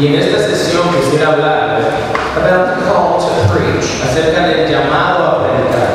Y en esta sesión quisiera hablar about the call to preach. acerca del llamado a predicar.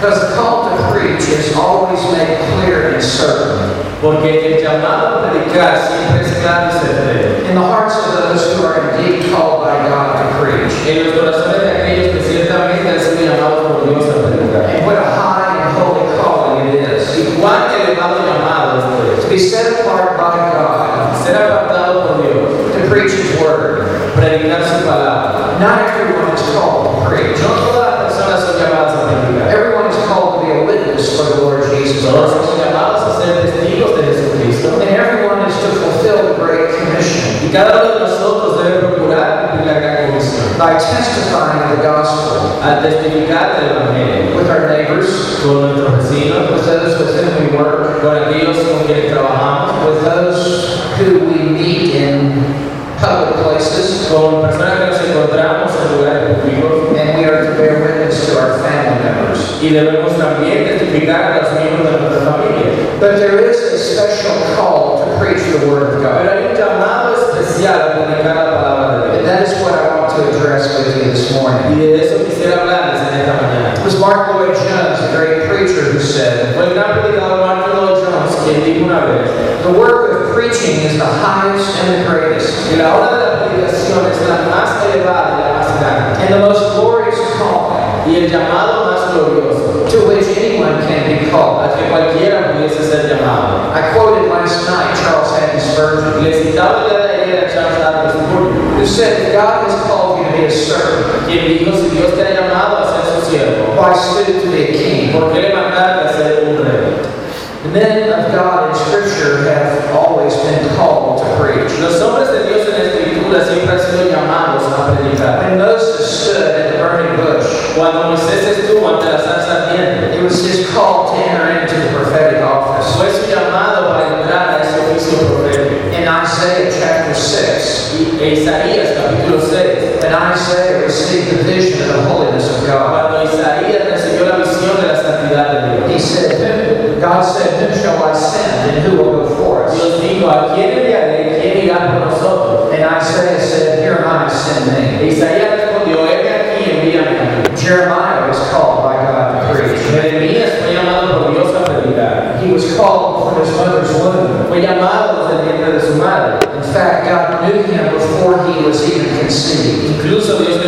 Because the call to preach is always made clear and certain Porque el llamado a predicar siempre es claro y certero. in the hearts of those who are indeed called by God to preach. En los corazones de aquellos que ciertamente han sido llamados por Dios a predicar. And what a high and holy calling it is. Y cuán elevado llamado esto To be set apart by God es. Ser apartado por Dios, to preach His word. predicar su palabra. Not everyone is called to preach. No todas las personas son llamadas a predicar. Everyone is called to be a witness for the Lord Jesus Todos somos llamados a ser testigos de Jesucristo. And everyone is to fulfill the Great Commission Y cada uno de nosotros debe procurar cumplir la gran comisión. by testifying the gospel Al testificar del Evangelio with our neighbors, con nuestros vecinos, with those with whom we work, con aquellos con quienes trabajamos, with those who we meet in public places, con personas que nos encontramos en lugares públicos and we are to bear witness to our family members. y debemos también testificar a los miembros de nuestra familia. But there is a special call to preach the Word of Pero God. hay un llamado especial a predicar la palabra de And Dios. that is what I want to address with you this Y morning. de eso quisiera hablarles en esta mañana. It was Martin Lloyd Jones, a great preacher, who said, Fue el gran predicador Martin Lloyd Jones quien dijo una vez The work of preaching is the highest and the greatest, que la obra de la predicación es la más elevada y la más grande and the most glorious call. y el llamado más glorioso to which anyone can be called. al que cualquiera pudiese ser llamado. I quoted last night Charles Haddon Spurgeon, Le citaba día de Charles Haddon Spurgeon, who said, God has called you to be a servant, quien dijo si Dios te ha llamado a ser su siervo, why stoop to be a king? ¿por qué le mandaste a ser un rey? The men of God in Scripture have always been called to preach. Los hombres de Dios en Escritura siempre han sido llamados a predicar. When Moses stood at the burning bush, Cuando Moisés estuvo ante la zarza ardiente, it was his call to enter into the prophetic office. fue su llamado para entrar a ese oficio profético. In Isaiah chapter 6, Y Isaías capítulo 6, when Isaiah received the vision of the holiness of God, cuando Isaías recibió la visión de la santidad de Dios, he said, "Whom- God said, Whom shall I send and who will go for us? Dios dijo, ¿a quién enviaré? ¿Quién irá por nosotros? And Isaiah said, Here am I, send me. Isaías respondió, heme aquí, envíame. Jeremiah was called by God to preach. Jeremías fue llamado por Dios a predicar. He was called from his mother's womb. Fue llamado desde el vientre de su madre. In fact, God knew him before he was even conceived. Incluso Dios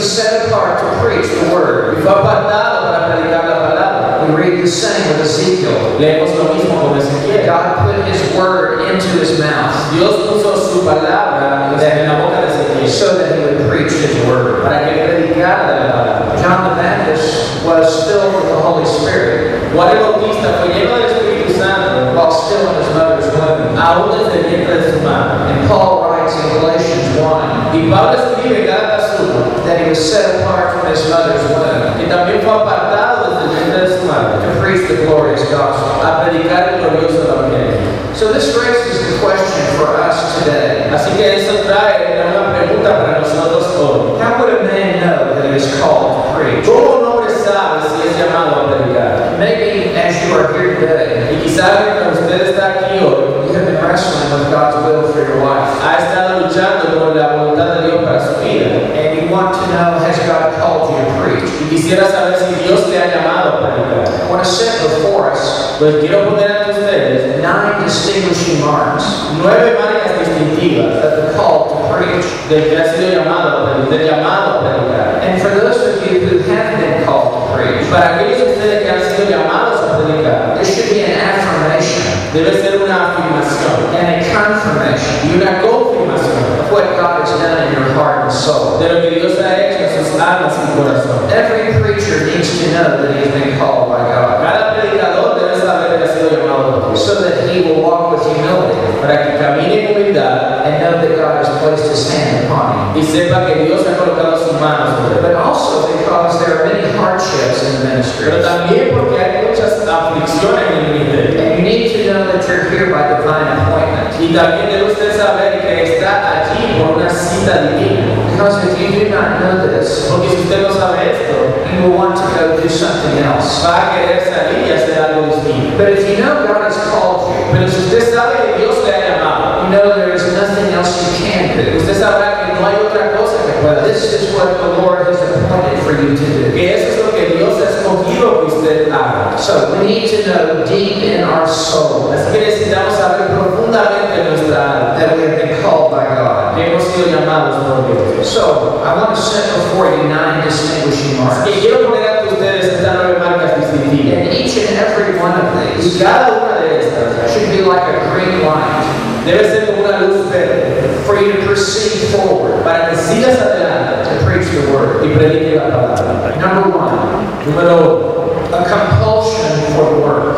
He set apart to preach the word. Y fue apartado para predicar la palabra. We read the same with Ezekiel. Leemos lo mismo con Ezequiel. God put his word into his mouth Dios puso su palabra en la boca de Ezequiel so that he would preach his word. para que predicara de la palabra. John the Baptist was filled with the Holy Spirit Juan el Bautista fue lleno del Espíritu Santo while still in his mother's womb. aún desde el vientre de su madre. And Paul writes in Galatians 1 Y Pablo escribe en Gálatas 1 that he was set apart from his mother's womb que también fue apartado desde el vientre de su madre to preach the glorious gospel. a predicar el glorioso evangelio. So this raises the question for us today. Así que eso trae una pregunta para nosotros hoy. How would a man know that he is called to preach? ¿Cómo un hombre sabe si es llamado a predicar? Maybe as you are here today, Y quizás mientras usted está aquí hoy, you have been wrestling with God's will for your life. ha estado luchando por la voluntad de Dios para su vida. And you want to know, has God called you to preach? Y quisiera saber si Dios le ha llamado a predicar. I want to set before us Pues quiero poner ante ustedes nine distinguishing marks nueve marcas distintivas of the call to preach. del que ha sido llamado, del llamado a predicar. And for those of you who have been called to preach, para aquellos de ustedes que han sido llamados a predicar, there should be an affirmation debe ser una afirmación and a confirmation y una confirmación of what God has done in your heart and soul. de lo que Dios ha hecho en sus almas y corazón. Every preacher needs to know that he has been called by God Cada predicador debe saber que ha sido llamado por Dios so that he will walk with humility para que camine en humildad and know that God has placed his hand upon him. y sepa que Dios ha colocado sus manos sobre él. But also because there are many hardships in the ministry. Pero también porque hay muchas aflicciones en el ministerio. And you need to know that you're here by divine appointment. Y también debe usted saber que está allí por una cita divina. Because if you do not know this, Porque si usted no sabe esto, you will want to go do something else. va a querer salir y hacer algo distinto. But if you know God has called you, Pero si usted sabe que Dios le ha llamado, you know there is do. usted sabrá que no hay otra cosa que pueda. This is what the Lord has appointed for you to do. Que eso es lo que Dios ha escogido que usted haga. So we need to know deep in our soul Así que necesitamos saber profundamente en nuestra alma that we have been called by God. que hemos sido llamados por Dios. So I want to set before you nine distinguishing marks. que quiero poner ante ustedes estas nueve marcas distintivas. And each and every one of Y these cada una de estas should be like a green light debe ser una luz verde for you to proceed forward para que sigas adelante to preach the word. y predique la palabra. Number one, Número a compulsion for the work.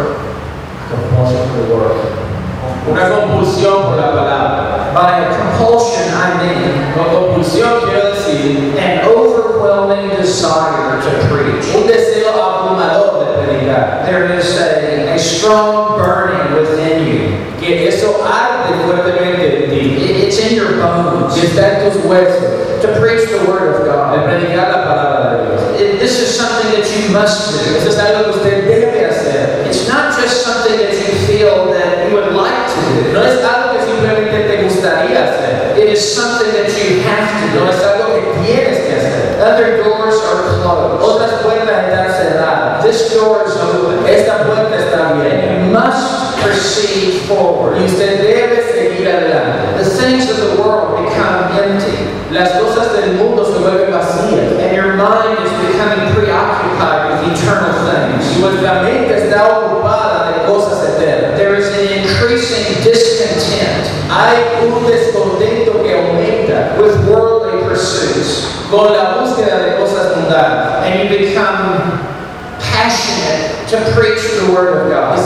una compulsión por la palabra. By compulsion, I mean Con compulsión quiero decir an overwhelming desire to preach. un deseo abrumador de predicar. There is a, a strong burning within you. Que eso arde fuertemente en ti. It- It's in your bones Que está en tus huesos. to preach the word of De God. predicar la palabra de Dios. It- This is something that you must do. Eso es algo que usted debe hacer. It's not just something that you feel that you would like to do. No es algo que simplemente te gustaría hacer. It is something that you have to do. No es algo que tienes que hacer. Other doors are closed. Otras puertas están cerradas. This door is open. Esta puerta está abierta. You must proceed forward. Y usted debe seguir adelante. The things of the world become empty, Las cosas del mundo se vuelven vacías. and your mind is becoming preoccupied with eternal Y things. nuestra mente está ocupada de cosas eternas. There is an increasing discontent Hay un descontento que aumenta with worldly pursuits, con la búsqueda de cosas mundanas. and you become passionate to preach the Word of God.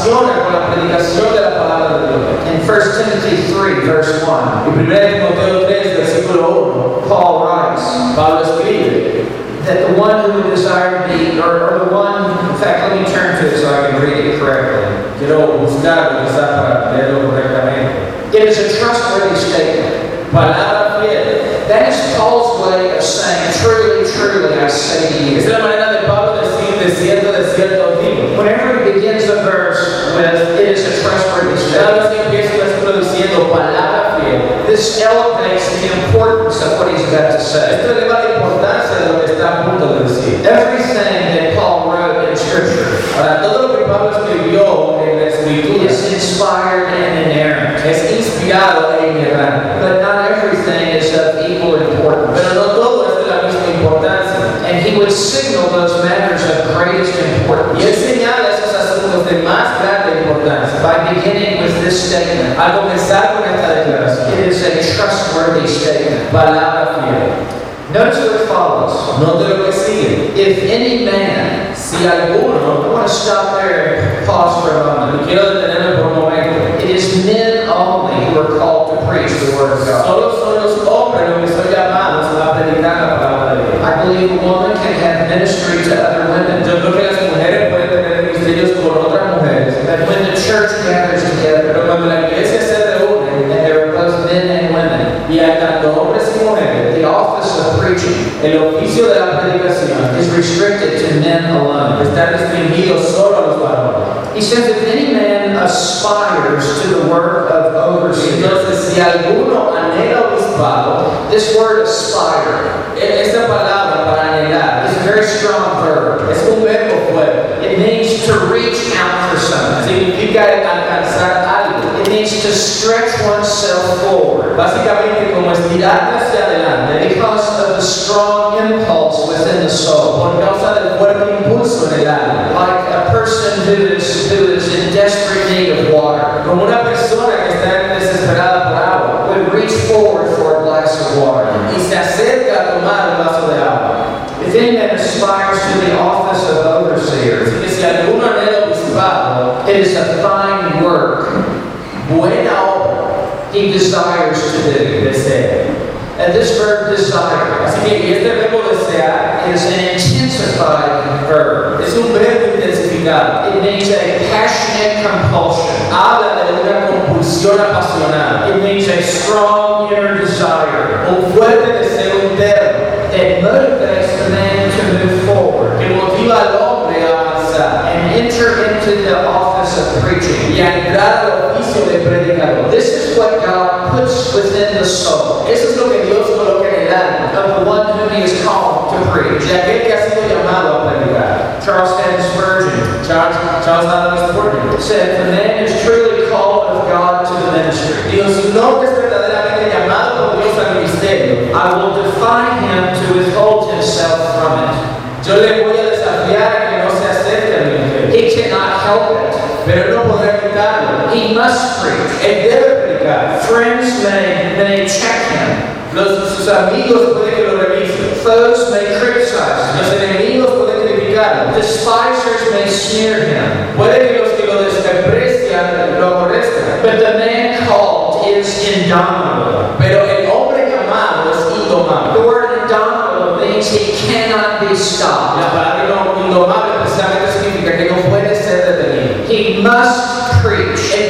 Apasiona con la predicación de la palabra de Dios. In 1 Timothy 3, verse 1, En 1 Timoteo 3, versículo Paul writes 1, Pablo escribe that the one who would desire to be, or, or the one, in fact, let me turn to it so I can read it correctly. Quiero buscarlo quizás para leerlo correctamente. It is a trustworthy statement. Palabra fiel. That is Paul's way of saying, truly, truly, I say to Esa es you. la manera de Pablo decir de cierto, de cierto digo. Whenever he begins a verse with, it is a trustworthy Cada statement, vez que empieza un versículo diciendo palabra fiel, this elevates the importance of what he's about to say. esto eleva la importancia de lo que está a punto de decir. Everything that Paul wrote in Scripture Ahora, todo lo que Pablo escribió en la escritura is inspired and inerrant, es inspirado e inerrante. but not everything is of equal importance. Pero no todo es de la misma importancia. And he would signal those matters of greatest Y importance él señala esos asuntos de más grande importancia. By beginning with this statement. Al comenzar con esta declaración, It is a trustworthy statement. palabra fiel. Notice what follows. Note lo que sigue. If any man, Si I alguno, want to stop there and pause for a moment. quiero detenerme por un momento, It is men only who are called to preach the Word of God. solo son los hombres los que son llamados a predicar la palabra de Dios. I believe a woman can have ministry to other women. Yo creo que las mujeres pueden tener ministerios con otras But when the church gathers together, cuando la iglesia se reúne and there are both men and women, y hay tanto hombres y mujeres, the office of preaching el oficio de la predicación is restricted to men alone. está restringido solo a los varones. He says, if any man aspires to the work of overseer, Entonces, si alguno anhela obispado, this word aspire esta palabra para anhelar is a very strong verb. es un verbo fuerte. It means to reach out. Significa alcanzar algo. It means to stretch oneself forward Básicamente como estirarte hacia adelante because of the strong impulse within the soul. por causa del fuerte impulso en el alma. Like a person who is, who is in desperate need of water Como una persona que está desesperada por agua would reach forward for a glass of water. y se acerca a tomar un vaso de agua. If any man aspires to the office of overseer, que si alguno is a fine work buena obra he desires to do. desea. And this verb desire Así que este verbo desear is an intensified verb. es un verbo intensificado. It means a passionate compulsion. Habla de una compulsión apasionada, It means a strong inner desire un fuerte deseo interno that motivates the man to move forward que motiva al hombre a avanzar and enter into the office office of preaching y ha entrado al oficio de predicador. This is what God puts within the soul. Eso es lo que Dios coloca en el alma. Of one whom He is called to preach. De aquel que ha sido llamado a predicar. Charles Stanley Spurgeon. Charles, Charles Stanley Spurgeon said, "The man is truly called of God to the ministry." Dios no es verdaderamente llamado por Dios al ministerio. I will defy him to debe. Friends may, may check him. Los, sus amigos pueden que lo revisen. Foes may criticize him. Los enemigos pueden criticarlo. Despisers may sneer him. Puede que los que lo desprecian lo aborrezcan. But the man called is indomitable. Pero el hombre llamado es indomable. The word indomitable means he cannot be stopped. La palabra indomable precisamente significa que no puede ser detenido. He must preach Él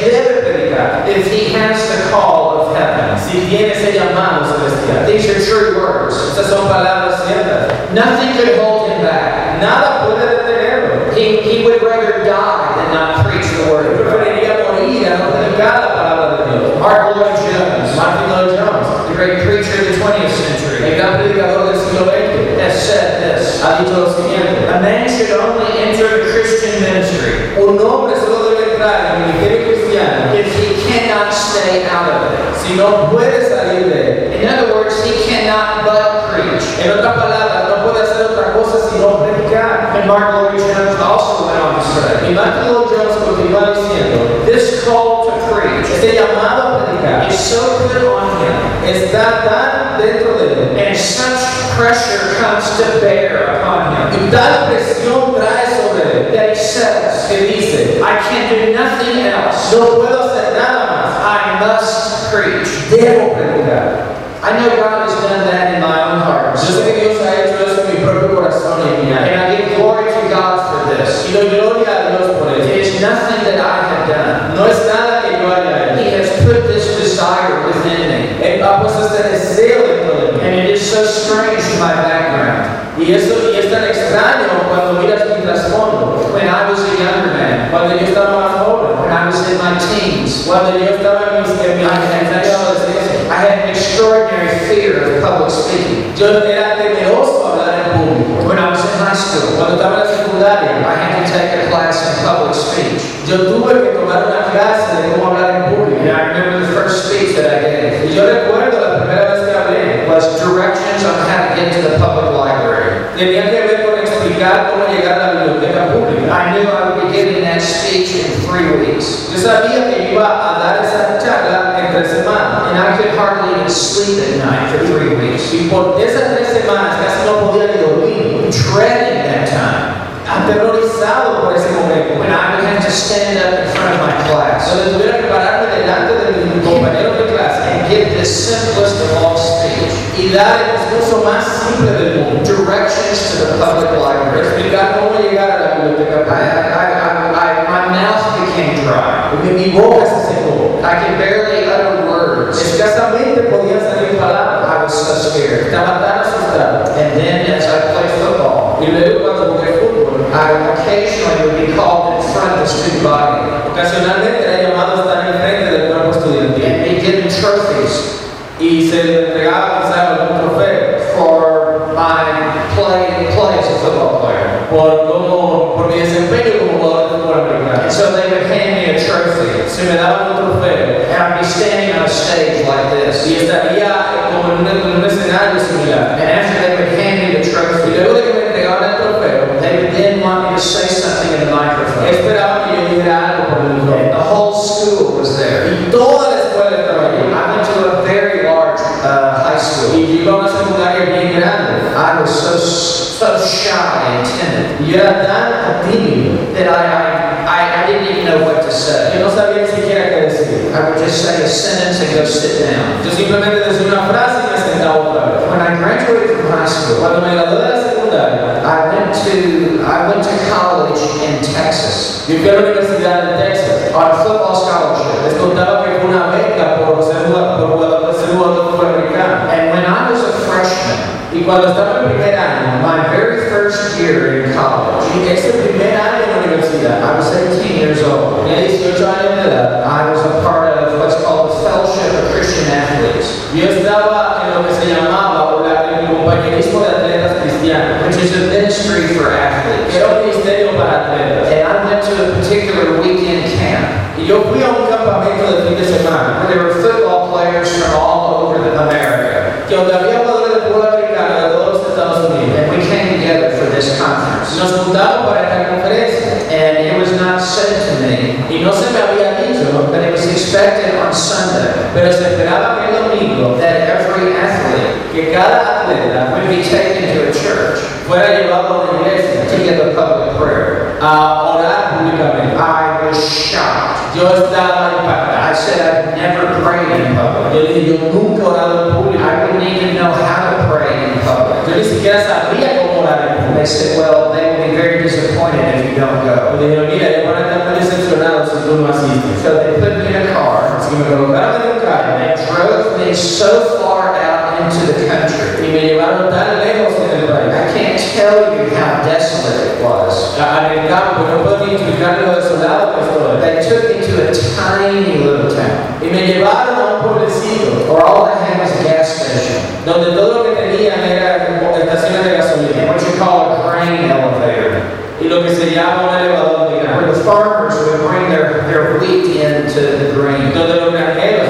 debe predicar. If he has the call of heaven. Si tiene ese llamado celestial. These are true words. Estas son palabras ciertas. Nothing could hold him back. Nada puede detenerlo. He, he would rather die than not preach the word preferiría morir a no predicar la palabra de Dios. Martin Lloyd Jones, Martin Lloyd Jones, the great preacher of the 20th century, el gran predicador del siglo XX, has said this. ha dicho lo siguiente. A man should only enter the Christian ministry Un hombre solo debe entrar en el ministerio cristiano if he cannot stay out of it. si no puede salir de él. In other words, he cannot but preach. En otras palabras, no puede hacer otra cosa sino predicar. And Martin Lloyd Jones also went on to say, Y Martin Lloyd Jones continúa diciendo, this call to preach este llamado a predicar is so put on him, está tan dentro de él and such pressure comes to bear upon him, y tal presión trae él that he says, que dice, I can do nothing else. no puedo hacer nada I must preach. más, debo predicar. I know God has done that in my own heart. Yo sé que Dios ha hecho eso en mi propio corazón y en mi And. I give glory to God for this. Y doy gloria a Dios por It eso. is nothing that I have done. No es nada que yo haya He has put this desire within me. Él ha puesto este deseo dentro de mí. And it is so strange to my background. Y eso y es tan extraño cuando miras mi trasfondo. When I was a younger man, Cuando yo estaba más joven, when I was in my teens, cuando yo estaba en mis adolescencia, I had an extraordinary fear of public speaking. yo era temeroso a hablar en público. When I was in high school, Cuando estaba en la secundaria, I had to take a class in public speech. yo tuve que tomar una clase de cómo hablar en público. And I remember the first speech that I gave Y yo recuerdo la primera vez que hablé, was directions on how to get to the public library. tenía que ver con explicar cómo llegar a la biblioteca pública. I knew I would be giving that speech in three weeks. Yo sabía que iba a dar esa charla en tres semanas. And I could hardly even sleep at night for three weeks, Y por esas tres semanas casi no podía ni dormir, dreading that time aterrorizado por ese momento. when I would have to stand up in front of my class Donde tuviera que pararme delante de mis compañeros de clase and give the simplest of all speech, y dar el discurso más simple del mundo. directions to the public library. Explicar cómo llegar a la biblioteca I. I, I, I, my mouth became dry. Mi boca se secó. I could barely utter words. Escasamente podían salir palabras. I was so scared. Estaba tan asustado. And then as I played football, Y luego cuando jugué fútbol, I occasionally would be called in front of the student body ocasionalmente era llamado a estar enfrente del cuerpo estudiantil. and be given trophies Y se le entregaba quizás algún trofeo for my play, play as a football player. por, cómo, por mi desempeño como jugador de fútbol americano. And so they would hand me a trophy. Se me daban un trofeo And I'd be standing on a stage like this. y estaría como en un, en un escenario similar. And after they would hand me the Y trophy, luego de que me entregaban el trofeo, they would then want me to say something in the microphone. esperaban que yo dijera algo por el And micrófono. the whole school was there. Y toda la escuela estaba allí. I went to a very large uh, high school. Y yo iba a una secundaria bien grande. I was so so shy and timid Y yo era tan tímido that I, I, I, I didn't even know what to say. no sabía siquiera qué decir. I would just say a sentence and go sit down. Yo simplemente decía una frase y me sentaba otra vez. When I graduated from high school, Cuando me gradué de la secundaria, I went to I went to college in Texas yo fui a la Universidad de Texas. on a football scholarship. Les contaba que una beca por ser jugador, por ser jugador de americano. And when I was a freshman, Y cuando estaba en primer año, my very first year in college, ese primer año en la universidad, I was 18 years old. tenía 18 años de edad, I was a part of what's called the Fellowship of Christian Athletes. yo estaba en lo que se llamaba, compañerismo de atletas cristianos, which is a ministry for athletes. era un ministerio para atletas. And I went to a particular weekend camp Y yo fui a un campamento de fin de semana, where there were football players from all over the- America. que donde había jugadores de fútbol americano de todos los Estados Unidos. And we came together for this conference. Nos juntamos para esta conferencia And was not said to me, y no se me había dicho, but it was expected on Sunday pero se esperaba el domingo that every athlete que cada atleta would be taken to a church fuera llevado a la iglesia to give a public prayer. a orar públicamente. I was shocked. Yo estaba impactado. I said I've never prayed in public. Yo dije, yo nunca he orado en público. I wouldn't even know how to pray in public. Yo ni siquiera sabía cómo orar en And they said, well, they will be very disappointed if you don't go. Le dije, mira, ellos van a estar muy decepcionados si tú no asistes. So they put me in a car Así que me colocaron en un and they drove me so far into the country. y me llevaron tan lejos en el país. I can't tell you how desolate it was. En el campo, no puedo ni explicar lo desolado que estoy. They took me to a tiny little town Y me llevaron a un pueblecito where all they had was a gas station donde todo lo que tenían era estaciones de and gasolina what you call a grain elevator, y lo que se llama un elevador de where grano. the farmers would bring their, their wheat into the grain. Donde los granjeros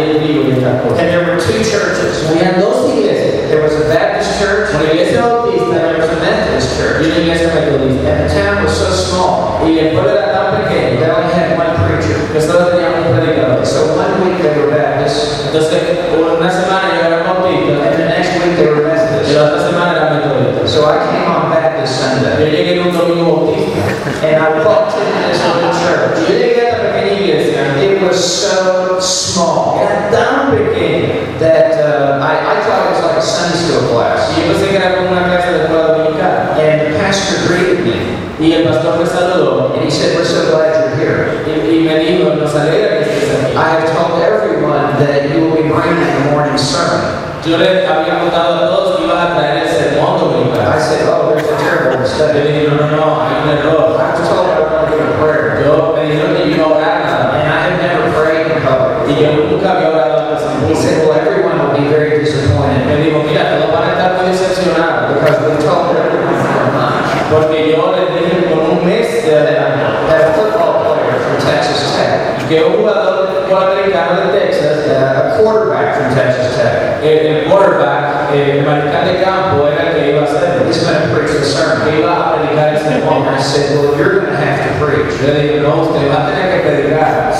llevaban allí el trigo y estas cosas. And there were two churches. Habían dos iglesias, There was a Baptist church una iglesia and bautista there was a Methodist church. y una iglesia metodista. And the town was so small, Y el pueblo era tan they pequeño only had one preacher. que solo teníamos un predicador. So one week they were Baptist, Entonces, una semana yo era bautista and the next week they were. La semana era. So I came on Baptist Yo Sunday, llegué en un domingo bautista and I walked into this little church. yo llegué a esta pequeña iglesia. It was so small Era tan pequeña that uh, I, I thought it was like a Sunday school class. y yo pensé que era como una clase de escuela dominicana. And the pastor greeted me, Y el pastor me saludó and he said, "We're so glad you're here. y, y me dijo, nos alegra que estés aquí. I have told everyone that you will be bringing the morning sermon." Yo le había contado a todos que ibas a traer el sermón I dominical. said, "Oh, there's a terrible Yo mistake. le dije, no, no, no, hay un error. I was told I was going to give a prayer, Yo me dijeron que yo iba a orar nada and I have never prayed in public." Y yo nunca había orado en He said, "Well, everyone will be very disappointed Me dijo, mira, todos van a estar muy decepcionados. because we told everyone for a month Porque yo les dije con un mes de adelanto that football player from Texas Tech, que un jugador de Texas, uh, a quarterback from Texas Tech, el quarterback, el mariscal de campo, era que iba a hacer, is going to preach the sermon." que iba a predicar el sermón. I said, "Well, you're going to have to preach." Yo le dije, no, usted va a tener.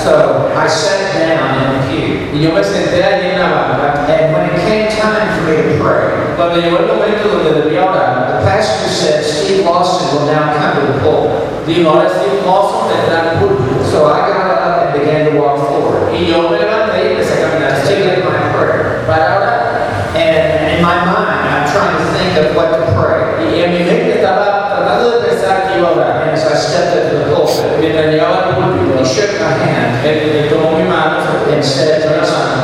So I sat down in the pew, Y yo me senté allí en la banca. and when it came time for me to pray, Cuando llegó el momento donde debía orar, the pastor said, Steve Lawson will now come to the pulpit. dijo, ahora sí, mozo, tendrá el púlpito. So I got began to walk forward Y yo me levanté y empecé a caminar give allá my prayer. para orar. And in my mind, I'm trying to think of what to pray. Y en mi mente estaba tratando de pensar que iba a orar. And as I stepped up to the pulpit, Mientras llegaba al púlpito, he shook my hand él, tomó mi mano and said,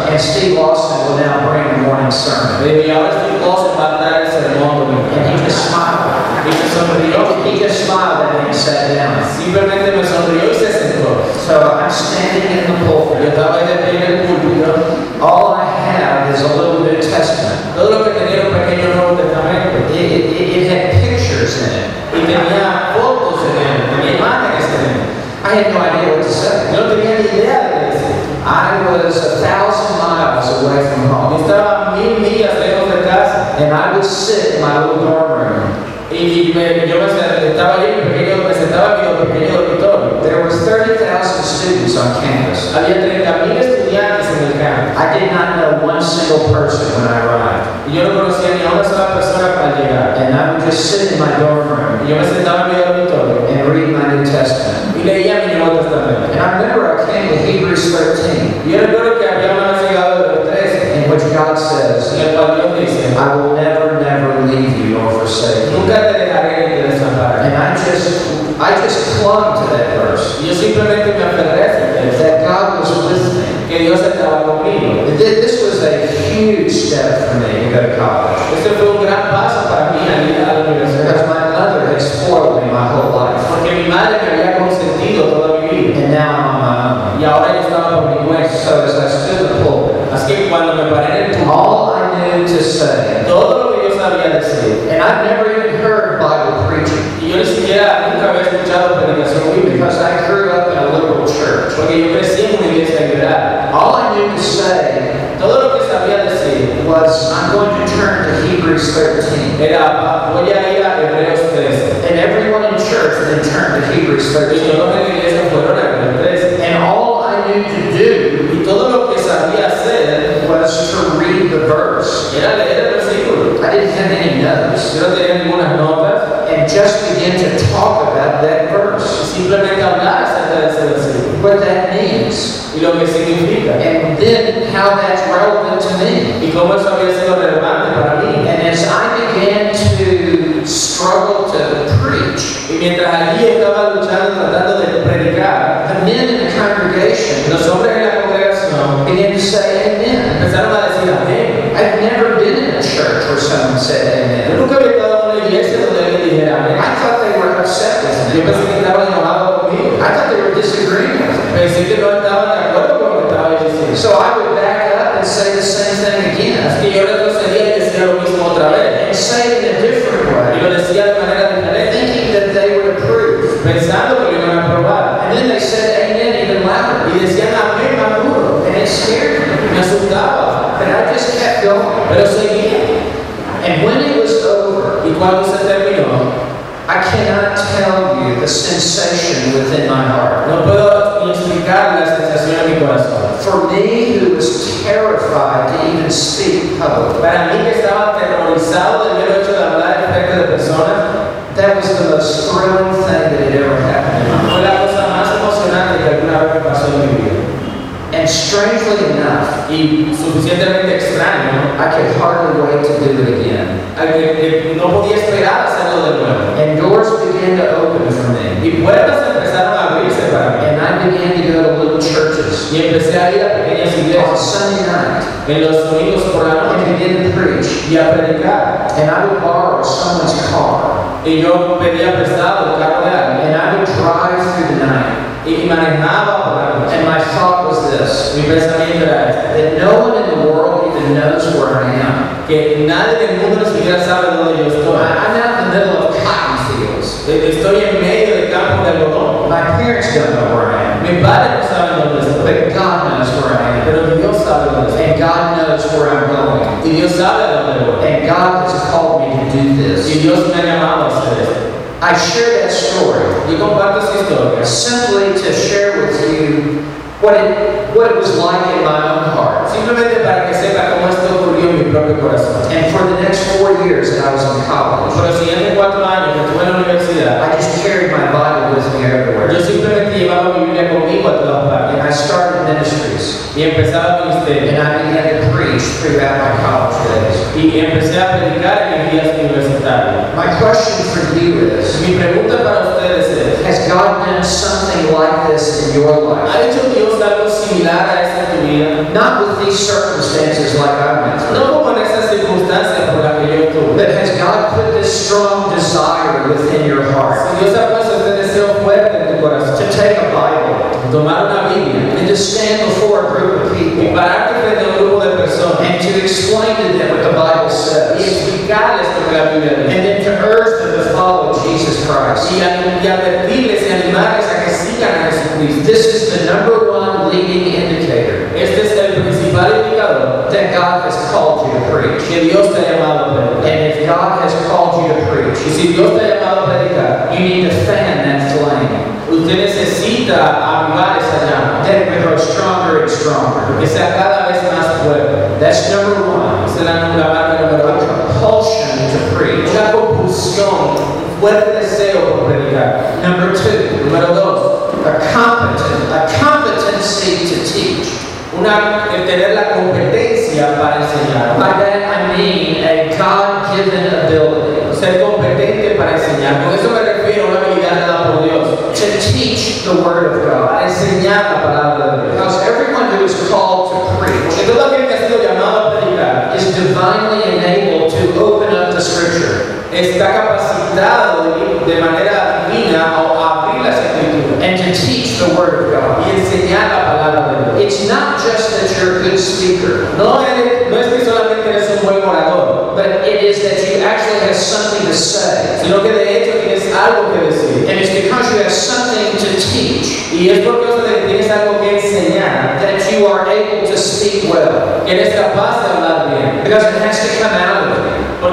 and Steve Lawson will now bring the morning sermon. Dije, ahora Steve Lawson va a dar el sermón And he just smiled. Y me sonrió. He just smiled at me and sat down. Simplemente me sonrió y se sentó. So I'm standing in the Yo pulpit. estaba ahí de pie en el púlpito. All I have is a little New Testament. Todo lo que tenía un pequeño Nuevo Testamento. It, it, it had pictures in it. Y tenía fotos en él, tenía imágenes en él. I had no idea what to say. Yo no tenía ni idea de qué decir. I was a thousand miles away from Yo home. estaba mil millas lejos de casa. And I would sit in my little room. Y, me- yo me sent- estaba ahí pequeño, me sentaba en mi pequeño dormitorio. There were 30,000 students on campus. Había 30.000 estudiantes en el campo. I did not know one single person when I arrived. Y yo no conocía ni a una sola persona para llegar. And I would just sit in my dorm room Y yo me sentaba en mi dormitorio and read my New Testament. y leía mi Nuevo Testamento. And I remember I came to Hebrews 13, Y yo recuerdo que había una llegado de los 13, in which God says, en el cual Dios dice, I will never, never leave you nor forsake you. nunca te dejaré ni te desampararé. And I just, I just clung to that verse. Yo simplemente me aferré That God was with me. que Dios estaba conmigo. Th- This was a huge step for me to go to college. Este fue un gran paso para mí al ir a la universidad. Because my mother had spoiled me my whole life. Porque mi madre me había consentido toda mi vida. And now I'm on my own. Y ahora yo estaba por mi cuenta. So as I stood in the pulpit, Así que cuando me paré en el púlpito, all I knew to say todo lo que yo I've never even heard Bible preaching Y yo ni siquiera nunca había escuchado predicación bíblica. because I grew up in a liberal church. Porque yo crecí en una iglesia liberal. All I knew to say Todo lo que sabía decir was, I'm going to turn to Hebrews 13. era, voy a ir a Hebreos 13. And everyone in church then turned to Hebrews 13. Y 13. todos en la iglesia fueron a Hebreos 13. And all I knew to do Y todo lo que sabía hacer was to read the verse. era leer el versículo. I didn't have any Yo ninguna notas. And just begin to talk about that verse. Simplemente hablar acerca de ese versículo. What that means. Y lo que significa. And then how that's relevant to me. Y cómo eso había sido relevante para mí. And as I began to struggle to preach, Y mientras allí estaba luchando, tratando de predicar, the men in the congregation los hombres en la congregación began to say amen. empezaron a decir amén. I've never been in a someone said Yo amen. nunca había estado en una iglesia donde alguien dijera. I thought they were upset with Yo pensé que estaban enojados conmigo. I thought they were disagreeing with me. Pensé que no estaban de acuerdo con lo que estaba yo diciendo. So I would back up and say the same thing again. Así que yo retrocedía y decía lo mismo otra vez. And say it in a different Y way, lo decía de manera diferente, thinking that they would approve. pensando que lo iban a aprobar. And then they said amen even louder. Y decían amén más duro. And it scared me. Me asustaba. But I just kept going. Pero seguía. And when it was over, cuando se terminó, I cannot tell you the sensation within my heart. no puedo explicar la sensación en mi corazón. For me, who was terrified to even speak publicly, Para mí que estaba aterrorizado del mero hecho de hablar en frente de personas, that was the most thrilling thing that had ever happened in my life. And strangely enough, Y suficientemente extraño, I could hardly wait to do it again. a que, que no podía esperar hacerlo de nuevo. And doors began to open for me. Y puertas empezaron a abrirse para mí. And I began to go to little churches Y empecé a ir a pequeñas on iglesias Sunday night en los domingos por la and noche begin to preach. y a predicar. And I would borrow someone's car. Y yo pedía prestado el carro de alguien And I would drive through the night. y manejaba por la noche. And my was this Mi pensamiento era este, that no one in the world even knows where I am. que nadie del mundo ni siquiera sabe dónde yo estoy. I'm out in the middle of cotton fields. Estoy en medio del campo de algodón. My parents don't know where I am. Mis padres no saben dónde estoy, But God knows where I am. pero Dios sabe dónde estoy. And God knows where I'm going. Y Dios sabe dónde voy. And God has called me to do Y this. Dios me ha llamado a hacer esto. I share that story Yo comparto esa historia simply to share with you what it, what it was like in my own heart. simplemente para que sepa cómo esto ocurrió en mi propio corazón. And for the next four years that I was in college, Por los siguientes cuatro años que estuve en la universidad, I just Bible with me everywhere. yo simplemente llevaba mi Biblia conmigo a todas And I started ministries. y empezaba el ministerio. And I began to preach throughout my college days. Y empecé a predicar en mis días universitarios. My question for you is, Mi pregunta para ustedes es, has God done something like this in your life? ¿ha hecho Dios algo similar a esto en tu vida? Not with these circumstances like I went through. No como en esas circunstancias por las que yo estuve. But has God put this strong desire within your heart Dios ha puesto este deseo fuerte en tu corazón, to take a Bible tomar una Biblia and to stand before a group of y people pararte frente a un grupo de personas and to explain to them what the Bible y says explicarles lo que la Biblia dice. and then to urge them to follow Jesus Christ? Y, y advertirles y animarles a que sigan a Jesucristo. This is the number one leading indicator Este es el principal that God has called you to preach. que Dios te ha llamado a predicar. And if God has called you to preach, Y si Dios te ha llamado a predicar, you need to fan that flame. usted necesita avivar esa llama, That it will grow stronger and stronger. que sea cada vez más fuerte. That's number one. Esa es la, marca número uno. compulsion to preach. Una compulsión, fuerte deseo por predicar. Number two, Número dos, a competent, a competency to teach. Una, el tener la competencia para enseñar. By that I mean a God-given ability Ser competente para enseñar. Con eso me refiero a una habilidad dada por Dios. to teach the Word of God. Para enseñar la palabra de Dios. Because everyone who is called to preach Porque todo aquel que ha sido llamado a predicar is divinely enabled to open up the Scripture está capacitado de, de manera divina a and to teach the Word of God. y enseñar la palabra de Dios. It's not just that you're a good speaker, No, eres- no es que solamente eres un buen orador, but it is that you actually have have something to say. sino que de hecho tienes algo que decir. And it's because you have something to teach Y es por causa de que tienes algo que enseñar that you are able to speak well. que eres capaz de hablar bien, Because it has to come out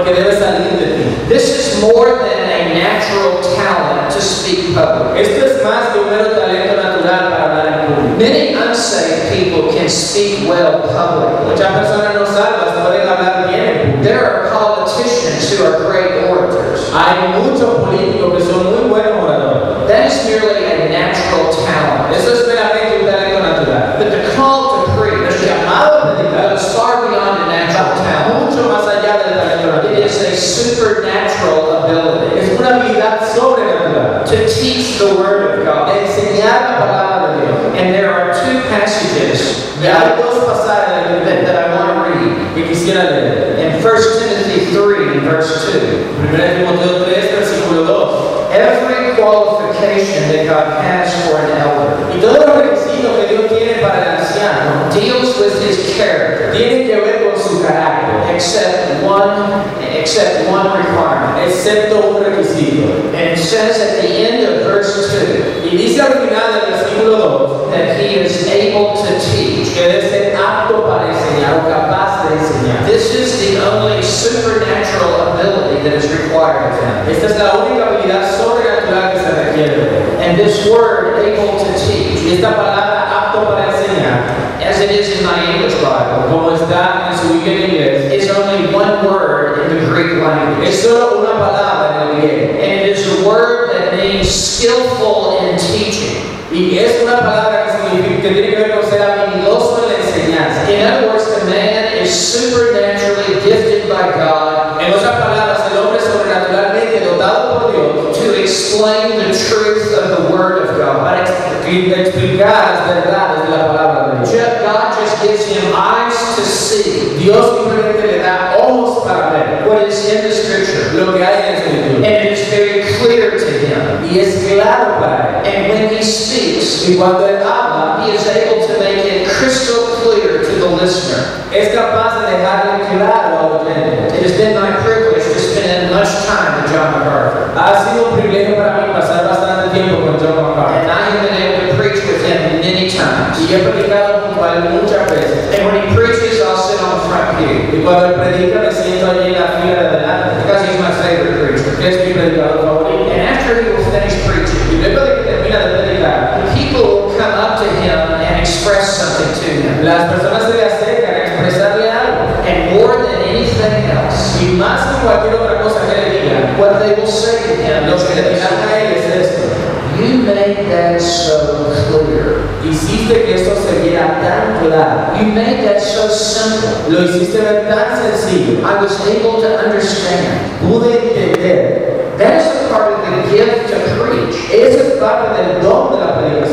porque debe salir de ti. This is more than a natural talent to speak public. Esto es más que un mero talento natural para hablar en público. Many unsaved people can speak well publicly. Muchas personas no salvas pueden hablar bien en público. There are politicians who are great orators. Hay muchos políticos que son muy buenos oradores. That is merely a natural talent. Eso es meramente un talento natural. But the call to El preach llamado a predicar goes far beyond a natural va talent. mucho más allá del talento It natural. is a supernatural ability Es una habilidad sobrenatural. to teach the Word of God. Enseñar la palabra de Dios. And there are two passages Y hay that, dos pasajes that, that I want to read. que quisiera leer. In 1 Timothy 3, verse 2, 1 Timoteo 3, versículo 2. every qualification that God has for an elder Y todos los requisitos que Dios tiene para el anciano deals with his character, tienen que ver con su carácter, except one, except one requirement. excepto un requisito. And it says at the end of verse 2 Y dice al final del versículo that he is able to teach. que debe ser apto para enseñar o capaz de enseñar. This is the only supernatural ability that is required of him. Esta es la única habilidad sobrenatural que se requiere. And this word, able to teach, Y esta palabra apto para enseñar, as it is in my English Bible, como está en su Biblia en inglés, is only one word in the Greek language. es solo una palabra en el griego. And it is a word that means skillful in teaching. Y es una palabra que, significa, que tiene que ver con ser habilidoso en la enseñanza. In other words, the man is supernaturally gifted by God En otras palabras, el hombre es sobrenaturalmente dotado por Dios to explain the truth of the Word of God. Explicar las verdades de la palabra de Dios. God just gives him eyes to see Dios simplemente le da ojos para ver what is in the Scripture. lo que hay en Escritura. And it is very clear to him. Y es claro para él. And when he speaks, Y cuando él habla, he is able to make it crystal clear to the listener. es capaz de dejarle claro al oyente. It has been my privilege to spend much time with John MacArthur. Ha sido un privilegio para mí pasar bastante tiempo con John MacArthur. And I have been able to preach with him many times. Y he predicado junto a él muchas veces. And when he preaches, I'll sit on the front pew Y cuando predica me siento allí en la fila de adelante, because he's my favorite preacher. es mi predicador favorito. And after he will finish preaching, Y luego de que termina de predicar, people will come up to him and express something to him. las personas se le acercan a expresarle algo. And more than anything else, Y más que cualquier otra cosa que le digan, what they will say to him lo que le dirán a él es esto. You made that so clear. Hiciste que esto se viera tan claro. You made that so simple. Lo hiciste ver tan sencillo. I was able to understand. Pude entender. That is a part of the gift to preach. Eso es parte del don de la predicación.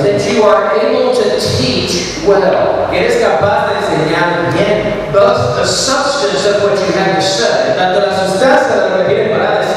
That you are able to teach well. Eres capaz de enseñar bien. Both the substance of what you have to say Tanto la sustancia de lo que tienes para decir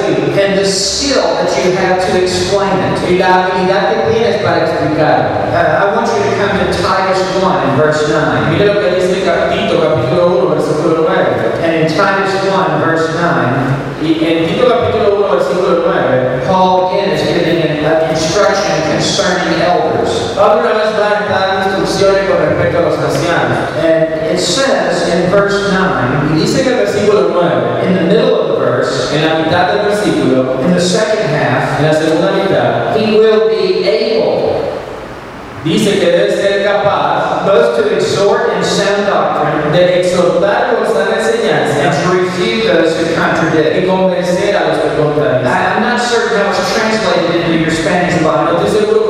and the skill that you have to explain it. y la habilidad que tienes para explicar. Uh, I want you to come to Titus 1 in verse 9. Mire lo que dice Tito capítulo 1, versículo 9. And in Titus 1 verse 9, Y en Tito capítulo 1, versículo 9, Paul again is giving an uh, instruction concerning elders. Pablo vez más instrucciones con respecto a los ancianos. And it says in verse 9, Y dice en el versículo 9, in the middle of the verse, en la mitad del versículo, in the second half, en la segunda mitad, he will be able dice que debe ser capaz both to exhort in sound doctrine de exhortar con sana and enseñanza to refute those who contradict. y convencer a los que contradicen. I'm not certain how it's translated into your Spanish No Bible, estoy seguro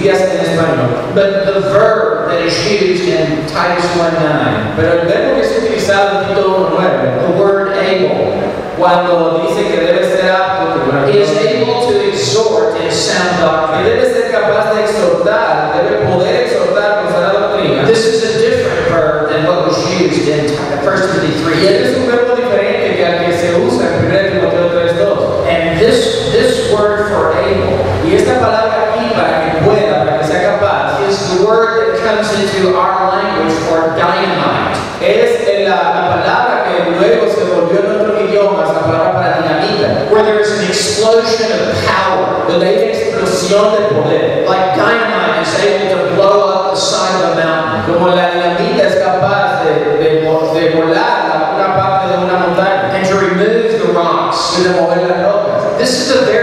Biblias en español, but the verb that is used in Titus 1:9, pero el verbo que es utilizado en Tito 1.9, the word able, cuando dice que debe ser apto, que is able to exhort in sound que doctrine. debe ser capaz de exhortar, into our language or dynamite. Es la, la palabra que luego se volvió en otros idiomas la palabra para dinamita. Where there is an explosion of power. Donde hay una explosión de poder. Like dynamite is able to blow up the side of a mountain. Como la dinamita es capaz de, de, de volar una parte de una montaña. And to remove the rocks. Y de mover las rocas. This is a very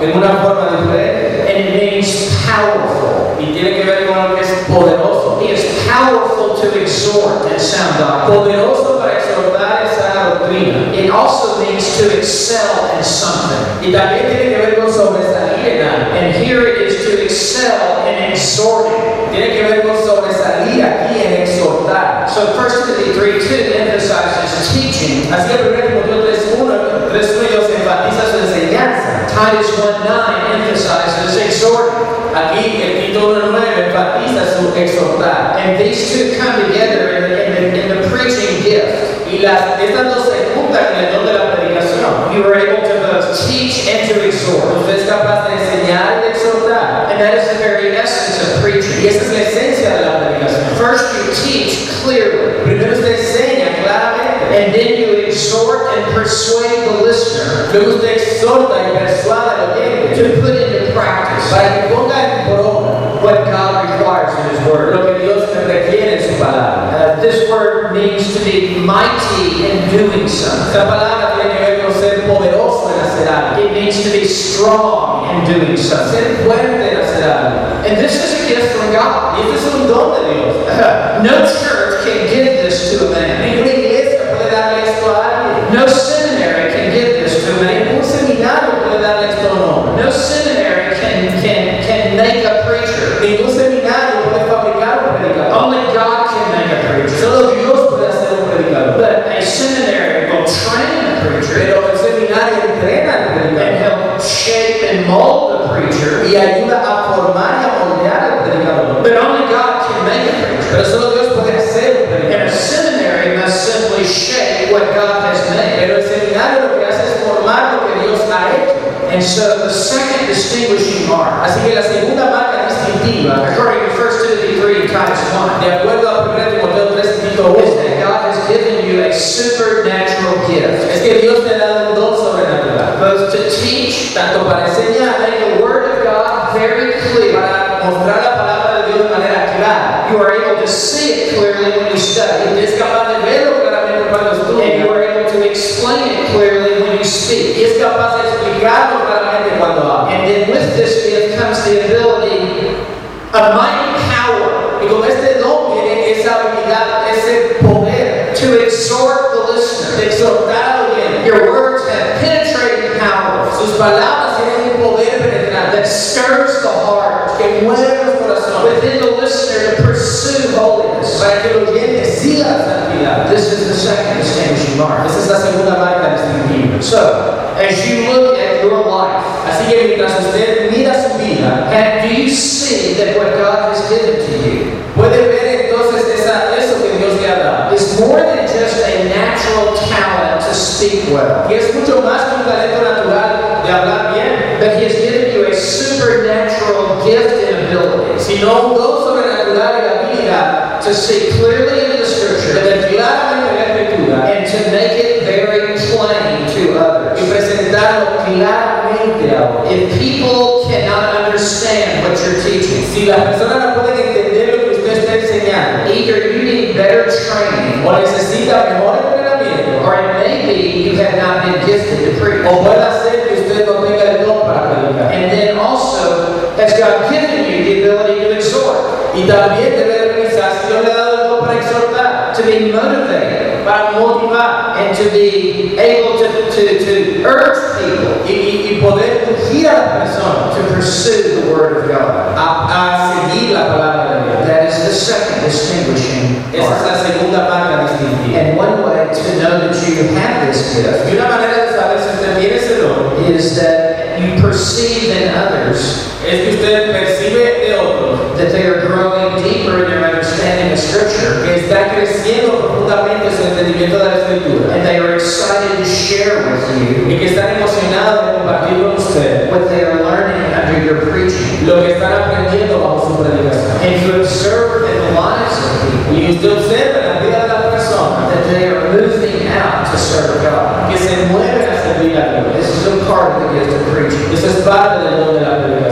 en una forma diferente. And it means powerful. Y tiene que ver con que es poderoso. He is powerful to exhort and sound doctrine. Poderoso para exhortar esa doctrina. It also means to excel in something. Y también tiene que ver con sobresalir en algo. And here it is to excel in exhorting. Tiene que ver con sobresalir aquí. So 1 Timothy 3 2 emphasizes teaching. Así que 1 Timoteo 3.1, 3.1 Dios enfatiza su enseñanza. Titus 1 9 emphasizes exhorting. Aquí el Tito 1.9 enfatiza su exhortar. And these two come together in the, in in the preaching gift. Y las, estas dos se juntan en el don de la predicación. You were able to both teach and to exhort. Usted es capaz de enseñar y de exhortar. And that is the very essence of Y preaching. esa es la esencia de la predicación. First, you teach clearly, Primero usted enseña claramente. and then you exhort and persuade the listener Luego usted exhorta y persuade al oyente to put into practice para que ponga por obra what God requires in His Word. lo que Dios requiere en su palabra. Uh, this word means to be mighty in doing something. Esta palabra tiene que ver con ser poderoso en hacer algo. It means to be strong in doing something. Ser fuerte en hacer algo. And this is a gift from God. Y este es un don de Dios. No church can give this to a man. Ninguna iglesia puede darle esto a alguien. No seminary can give this to a man. Ningún seminario puede darle esto a un hombre. No seminary can, can, can make a preacher. Ningún seminario puede fabricar un predicador. Only God can make a preacher. Solo Dios puede hacer un predicador. But Pero el seminario entrena al and predicador help shape and mold the preacher. y ayuda a formar y a moldear al predicador. But only God can make a preacher. Pero solo Dios puede hacer un And a predicador. seminary must simply shape what God has made. Pero el seminario lo que hace es formar lo que Dios ha hecho. And so the second distinguishing mark, Así que la segunda marca distintiva, according to 1 Timothy 3 Titus 1, de acuerdo a 1 Timoteo 3, Tito is that God has given you a supernatural gift. es que Dios te ha dado un don sobrenatural, Both to teach, tanto para enseñar, make the Word of God very clear. para mostrar la palabra de Dios de manera clara. You are able to see it clearly when you study. Es capaz de verlo claramente cuando And you are able to explain it clearly when you speak. Es capaz de explicarlo cuando habla. And then with this gift comes the ability, a mighty power Y con este don viene esa habilidad, ese poder to exhort the listener. de exhortar al oyente. Your words have penetrating power Sus palabras tienen un poder penetrante that stirs the heart que mueve los corazones within the listener to pursue holiness. para que el oyente siga la santidad. This is the second distinguishing mark. Esa es la segunda marca distintiva. So, as you look at your life, Así que mientras usted mira su vida, and do you see that what God has given to you puede ver entonces esa, eso que Dios le ha dado. is more than just a natural talent to speak well, Que es mucho más que un talento natural de hablar bien, but He has given you a supernatural gift and ability. Sino un don sobrenatural y habilidad to see clearly into the de Scripture ver claramente la escritura and to make it very plain to y presentarlo claramente a otros. If people cannot understand what you're teaching, Si las personas no pueden entender lo que usted está enseñando, either you need better training, o necesita mejor entrenamiento, or it may be you have not been gifted to preach. o puede ser que usted no tenga el don para predicar. And then also, has God given you the ability to exhort, Y también debe revisar si Dios le ha dado el don para exhortar, to be motivated, motivar and to be able to, to, to urge people y, y- poder urgir a las personas to pursue the Word of God? a, a seguir la palabra de Dios. That is the second distinguishing Esa es la segunda marca distintiva. And one way to know that you have this gift Y una manera de saber si usted tiene ese don is that you perceive in others es que usted percibe de otros that they are growing deeper in their understanding of Scripture, que está creciendo profundamente entendimiento de la escritura and they are excited to share with you y que están emocionados de compartir con what they are learning under your preaching. lo que están aprendiendo bajo su predicación. And you observe in the lives of people Y usted observa en la vida de las personas that they are moving out to serve God. que se mueven a servir a Dios. This is a part of the gift of preaching. Eso es parte del don de la predicación.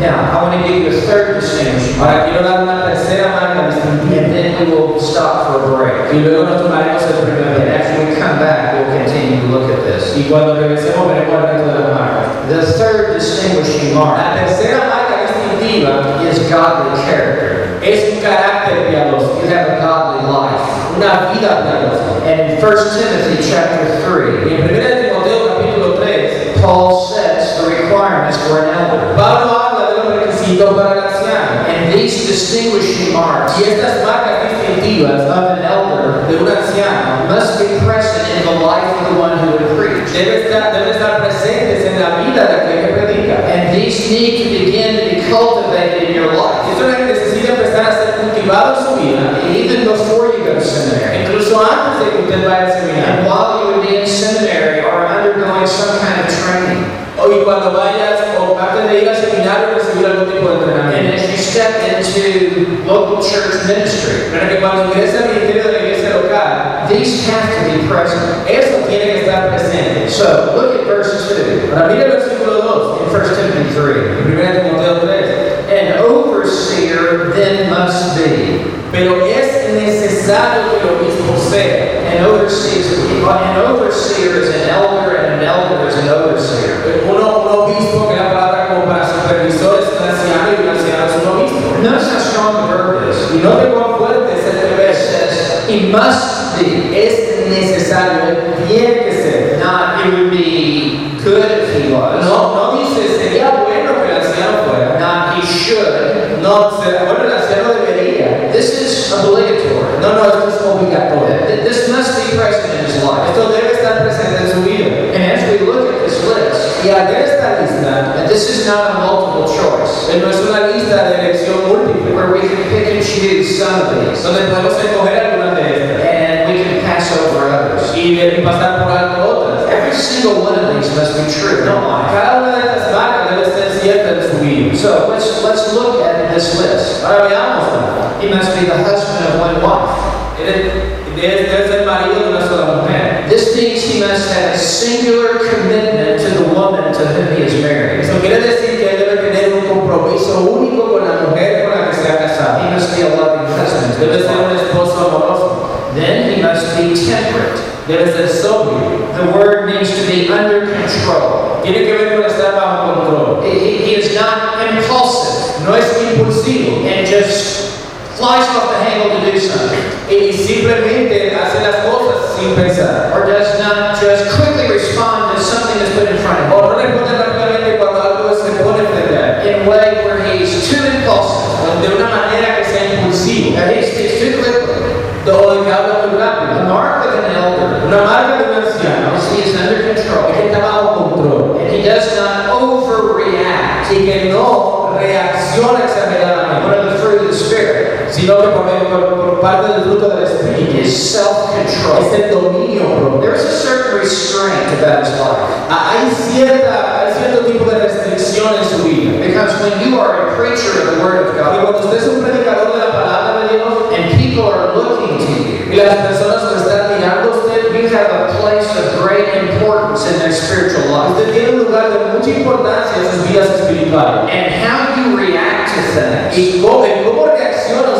Now, I want to give you a third distinction, Ahora quiero dar una tercera marca distintiva and then we will stop for a break. y luego nos tomaremos el primer And break. after we come back, we'll continue to look at this. Y cuando regresemos veremos el resto de las marcas. The third distinguishing mark La tercera marca distintiva is godly character. es un carácter piadoso, You have a godly life. una vida piadosa. And in 1 Timothy chapter Y 3, en 1 Timoteo capítulo 3, Paul sets the requirements for an elder. Pablo habla de los requisitos para anciano. And these distinguishing marks Y estas marcas distintivas of an elder de un anciano must be present in the life of the one who would preach. deben estar, deben estar presentes en la vida de aquel que predica. And these need to begin to be cultivated in your life. Esto necesita empezar a ser cultivado en su vida, Even before you go to seminary. incluso antes de que usted vaya al seminario. And while you would be in seminary or undergoing some kind of training. O y cuando vayas, antes de ir al seminario, recibir algún tipo de And as you step into local church ministry, Pero que cuando ingrese al ministerio de la iglesia local, these have to be present. eso tiene que estar presente. So look at verse 2 Ahora mire el versículo 2, in 1 Timothy 3. en 1 Timoteo 3. An overseer then must be. Pero es necesario que el obispo sea. An overseer, an overseer is an elder, and an elder is an overseer. Uno, un obispo, que es la palabra como para supervisor, es un anciano y un anciano es un obispo. Notice how strong the verb is. Y no te cuán fuerte es el It verso. says must be. Es necesario, tiene que ser. Not it would be good if he was. No, no dice sería bueno que el anciano fuera. Not he should. No, será bueno el anciano debería. This is obligatory. No, no, es obligatorio. Th- This must be present in his life. Esto debe estar presente en su vida. And as we look at this list, Y al ver esta lista, and this is not a multiple choice, no es una lista de elección múltiple, where we can pick and choose some of these, donde podemos escoger algunas de estas and we can pass over others. y, y pasar por alto otras. Every single one of these must be true No. Cada una de estas marcas debe ser cierta en su vida. So let's let's look this list. Veamos. He must be the husband of one wife. This means he must have a singular commitment to the woman to whom he is married. Eso quiere decir que debe tener un compromiso único con la mujer con la que se ha casado. He must be a loving husband to Debe his ser wife. un esposo amoroso. Then he must be temperate. Debe ser sobrio. The word means to be under control. Tiene que ver con estar bajo control. He, he- he is not impulsive Es and just flies off the handle to do something, y simplemente hace las cosas sin pensar. or does not just quickly respond to something that's put in front of O no responde rápidamente cuando algo se pone frente a él. him in a way where he's too impulsive. De una manera que sea impulsivo. That he's, he's too quick. O de que habla muy The mark of an elder Una marca de un anciano is he is under es que control está bajo control. and he does not overreact. y que no reacciona One exageradamente, of the fruit of the Spirit sino que por, por- parte del fruto del Espíritu is self-control. es el dominio propio. There is a certain restraint about his life. Ah, Hay, cierta, hay cierto tipo de restricción en su vida. Because when you are a preacher of the Word of God, cuando usted es un predicador de la palabra de Dios and people are looking to y you, las personas lo están mirando a usted, you have a place of great importance in their spiritual life. usted tiene un lugar de mucha importancia en sus vidas espirituales. And how you react to things. Y cómo, cómo reacciona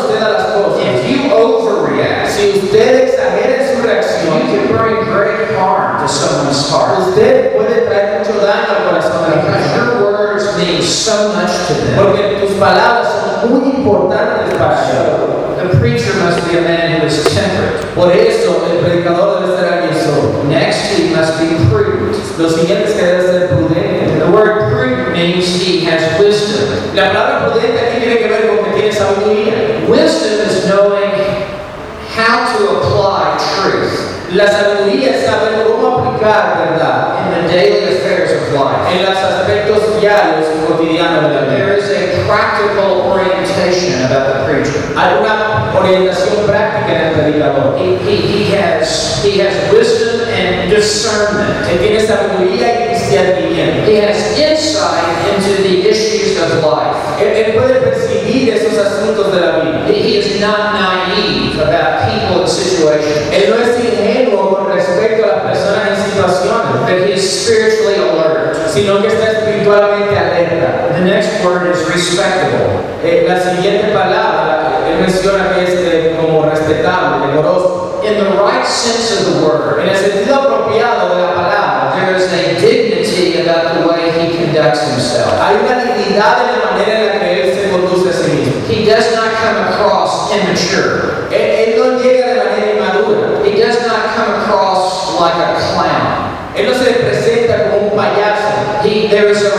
overreact, Si usted exagera en su you can bring great harm to someone's heart. usted puede traer mucho daño al corazón de la persona. your words mean so much to them. Porque tus palabras son muy importantes para ellos. The preacher must be a man who is temperate. Por eso el predicador debe ser alguien sobrio. Next, he must be prudent. Lo siguiente es que debe ser prudente. The word prudent means he has wisdom. La palabra prudente aquí tiene que ver con que tiene sabiduría. Wisdom is knowing La sabiduría es saber cómo aplicar verdad in the daily affairs of life. en los aspectos diarios y cotidianos de la vida. There is a practical orientation about the preacher. Hay una orientación práctica en el predicador. He, he, he has he has wisdom and discernment. Él tiene sabiduría y discernimiento. He has insight into the issues of life. Él, él puede percibir esos asuntos de la vida. He, is not naive about people and situations, Él no es respecto a las personas en situaciones, but he is spiritually alert. sino que está espiritualmente alerta. alerta. The next word is respectable. Eh, la siguiente palabra, él menciona que es eh, como respetable, decoroso. In the right sense of the word, En el sentido apropiado de la palabra, there is a dignity about the way he conducts himself. hay una dignidad en la manera en la que él se conduce a sí mismo. He does not come across immature. Él, él no llega de manera inmadura. He does not come across like a clown. Él no se presenta como un payaso. He, there is a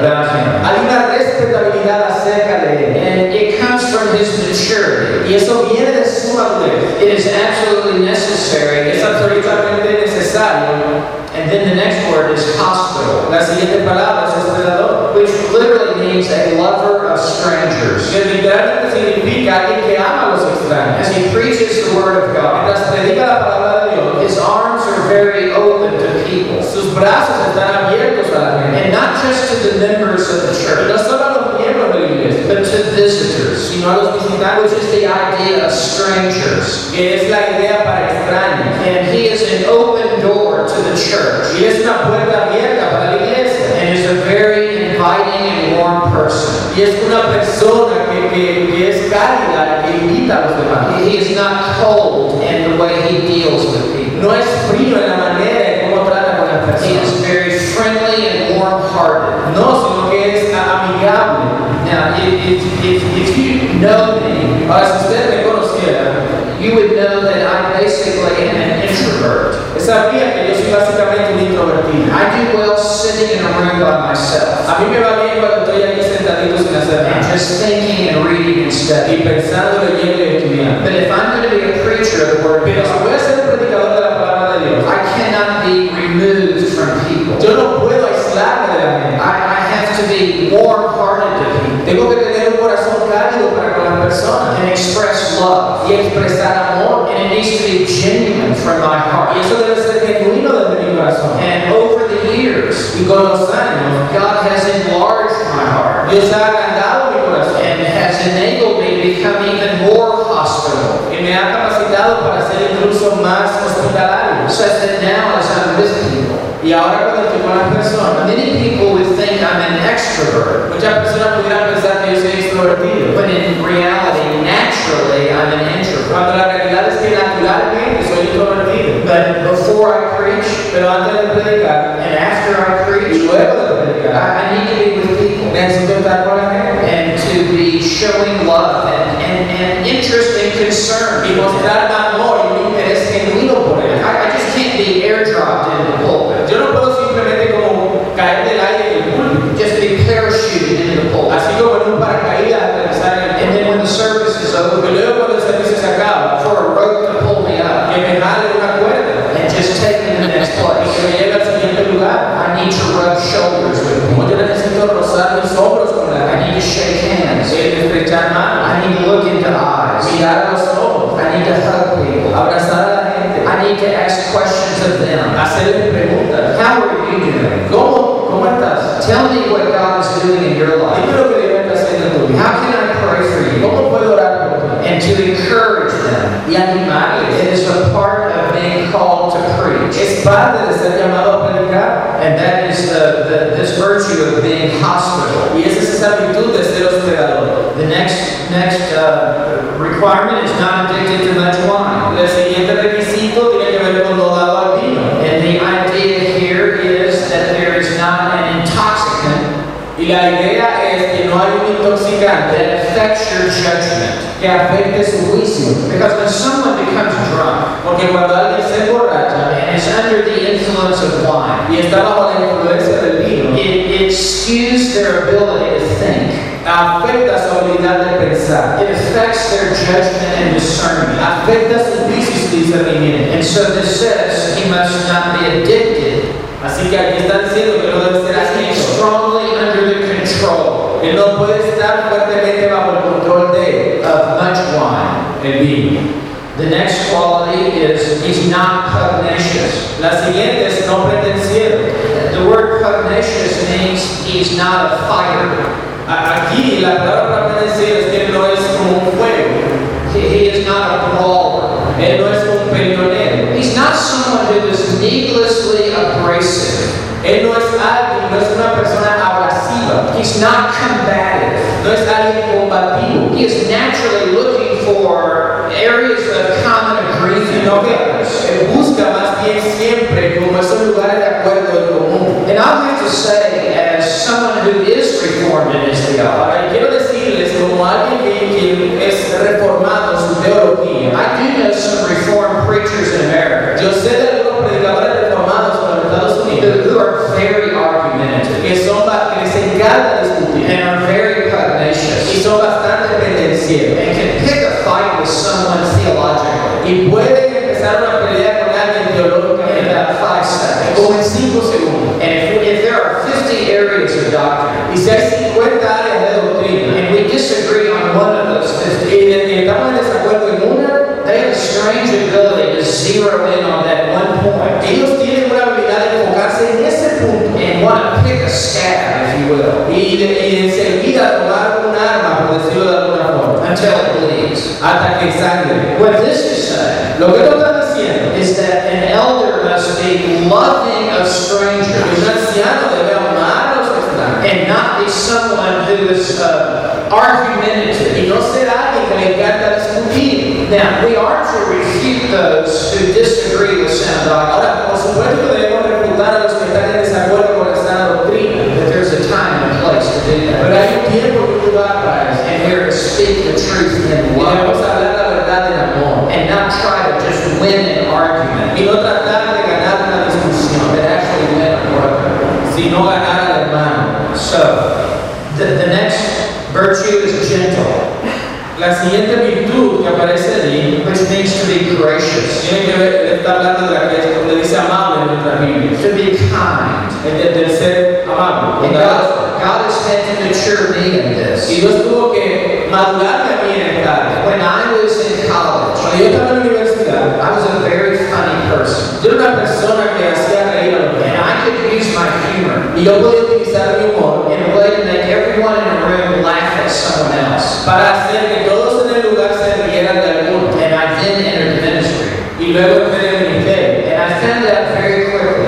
respectability about him. Hay una respetabilidad acerca de él. And it comes from his maturity. Y eso viene de su madurez. It is absolutely necessary. Es absolutamente necesario. And then the next word is hospital, La siguiente palabra es hospedador. which literally means a lover of strangers. Que literalmente significa alguien que ama a los extraños. As he preaches the word of God, Mientras predica la palabra de Dios, his arms are very open to people. sus brazos están abiertos a la gente. And not just to the members of the church, no solo a los miembros de la iglesia, but to visitors, a los which visitantes, is the idea of strangers. es la idea para extraños. And he is an open door to the church Y es una puerta abierta para la iglesia. and is a very inviting and warm person. Y es una persona que, que, que es cálida, que invita a los demás. He is not cold in the way he deals with people. No es frío en la manera en cómo trata con las He is personas. very friendly and warm-hearted. No, sino que es amigable. Now, if, if, if, if you know me, Ahora, si usted me conociera, you would know that I basically am an introvert. sabría que yo soy básicamente un introvertido. I do well sitting in a room by myself A mí me va bien cuando estoy aquí sentadito sin hacer and nada. just thinking and reading and Y studying. pensando, leyendo y estudiando. But if I'm going to be a preacher of the Word Pero si voy a ser predicador de la palabra de Dios, I cannot be removed from people. yo no puedo aislarme de la gente. I, I have to be warm-hearted to people Tengo que tener un corazón cálido para con las personas and express love. y expresar amor. And it needs to be genuine from my heart. Y eso debe ser genuino desde mi corazón. And over the years, Y con los años, God has enlarged my heart Dios ha agrandado mi corazón and has enabled me to become even more hospitable. y me ha capacitado para ser incluso más hospitalario. Such that now, as I'm people, Y ahora cuando estoy con las personas, many people would think I'm an extrovert, muchas personas pudieran pensar que yo soy extrovertido. when in reality, naturally, I'm an introvert. Cuando la realidad es que naturalmente soy introvertido. But before I preach Pero antes de predicar and after I preach, luego de predicar, I, I need to be with people necesito estar con la gente and to be showing love and, and, and interest and concern. y mostrar amor y interés genuino por él. I, I just can't be airdropped into the pulpit. Yo no puedo simplemente como caer del aire en el púlpito, Just be parachuted into the pulpit. así como en un paracaídas aterrizar en el And then púlpito. when the service is Y over, luego cuando el servicio se acaba, for a rope to pull me up que me jale una cuerda and just take me to the next y que place. me lleve al siguiente lugar. I need to rub shoulders with people. yo necesito rozar mis hombros con la I need to shake hands. estrechar manos, I need to look into eyes. mirar los ojos, I need to hug people. abrazar a la gente, I need to ask questions of them. hacerles preguntas. How are you doing? ¿Cómo? ¿Cómo estás? Tell me what God is doing in your Dime life. lo que Dios está haciendo en tu vida. How can I pray for you? ¿Cómo puedo orar por ti? And to encourage them. Y animarles. It is a part of being called to preach. Es parte de ser llamado a predicar. And that is the, the, this virtue of being hospitable. Y esa es esa virtud de ser hospedador. The next, next uh, requirement is not addicted to much wine. El siguiente requisito tiene que ver con lo dado al vino. And the idea here is that there is not an intoxicant Y la idea es que no hay un intoxicante that affects your judgment. que afecte su juicio. Because when someone becomes drunk Porque cuando alguien se emborracha and is under the influence of wine, y está bajo la influencia del vino, it, it skews their ability to think. afecta su habilidad de pensar, It affects their judgment and discernment. afecta sus vicios y discernimiento. And so this says he must not be addicted. Así que aquí está diciendo que no debe ser así. Under the control no puede estar fuertemente bajo el control de of much wine. el vino. The next quality is he's not pugnacious. La siguiente es no pretenciero. The word pugnacious means he's not a fighter. Aquí la palabra para pretenciero es que no es como un fuego. He, he is not a brawler. Él no es un peleonero. He's not combative. No es alguien combativo. He is naturally looking for areas of common agreement. No que busca más bien siempre como esos lugares de acuerdo común. And I have to say, as someone who is reformed in his theology, quiero decirles como alguien que es reformado en su teología. I do know some reformed preachers in America. Yo sé de algunos predicadores reformados en Estados Unidos. Who are very argumentative. Que son ba- que les encanta discutir and are very y pugnacious son bastante pendencieros. and can pick a fight with someone theologically. Y pueden empezar una pelea con alguien in teológicamente about five seconds. como en 5 segundos. And if, if there are 50 areas of doctrine Y si hay 50 áreas de doctrina and we disagree on one of those 50, y y estamos en desacuerdo en una, they have a strange ability to zero in on that one point. ellos tienen una habilidad de enfocarse en ese punto. And want to pick a scab, will, y, y enseguida tomar un arma, por decirlo de alguna forma, until it bleeds. hasta que sangre. What this is saying Lo que esto está diciendo is that an elder must be loving of que un strangers anciano debe amar a los extraños and not be someone who is uh, argumentative. y no ser alguien que le encanta discutir. Now, we are to refute those who disagree with sound doctrine, Ahora, por supuesto debemos refutar a los que están en desacuerdo con la sana doctrina, but there's a time and a place to do pero that. hay un tiempo y un lugar para eso. And we're to speak the truth in Y love hablar la verdad en amor and not try to just win an argument, y no tratar de ganar una discusión, but actually win a brother. ganar al hermano. So, the, the next virtue is gentle, La siguiente virtud que aparece allí which means to be gracious, tiene que ver, está hablando de la que le dice amable en nuestra Biblia, to be kind. El de- del ser amable. And. God, God has had to mature me in this. Y Dios tuvo que madurarme a mí en esta. When I was in college, Cuando yo estaba en la universidad, I was a very funny person. yo era una persona que hacía reír a los And demás. I could use my humor Y yo podía utilizar mi humor a way to make everyone in the room laugh at someone else. para hacer que todos en el lugar se rieran de alguno. And I then entered ministry. Y luego entré en el ministerio. And I found out very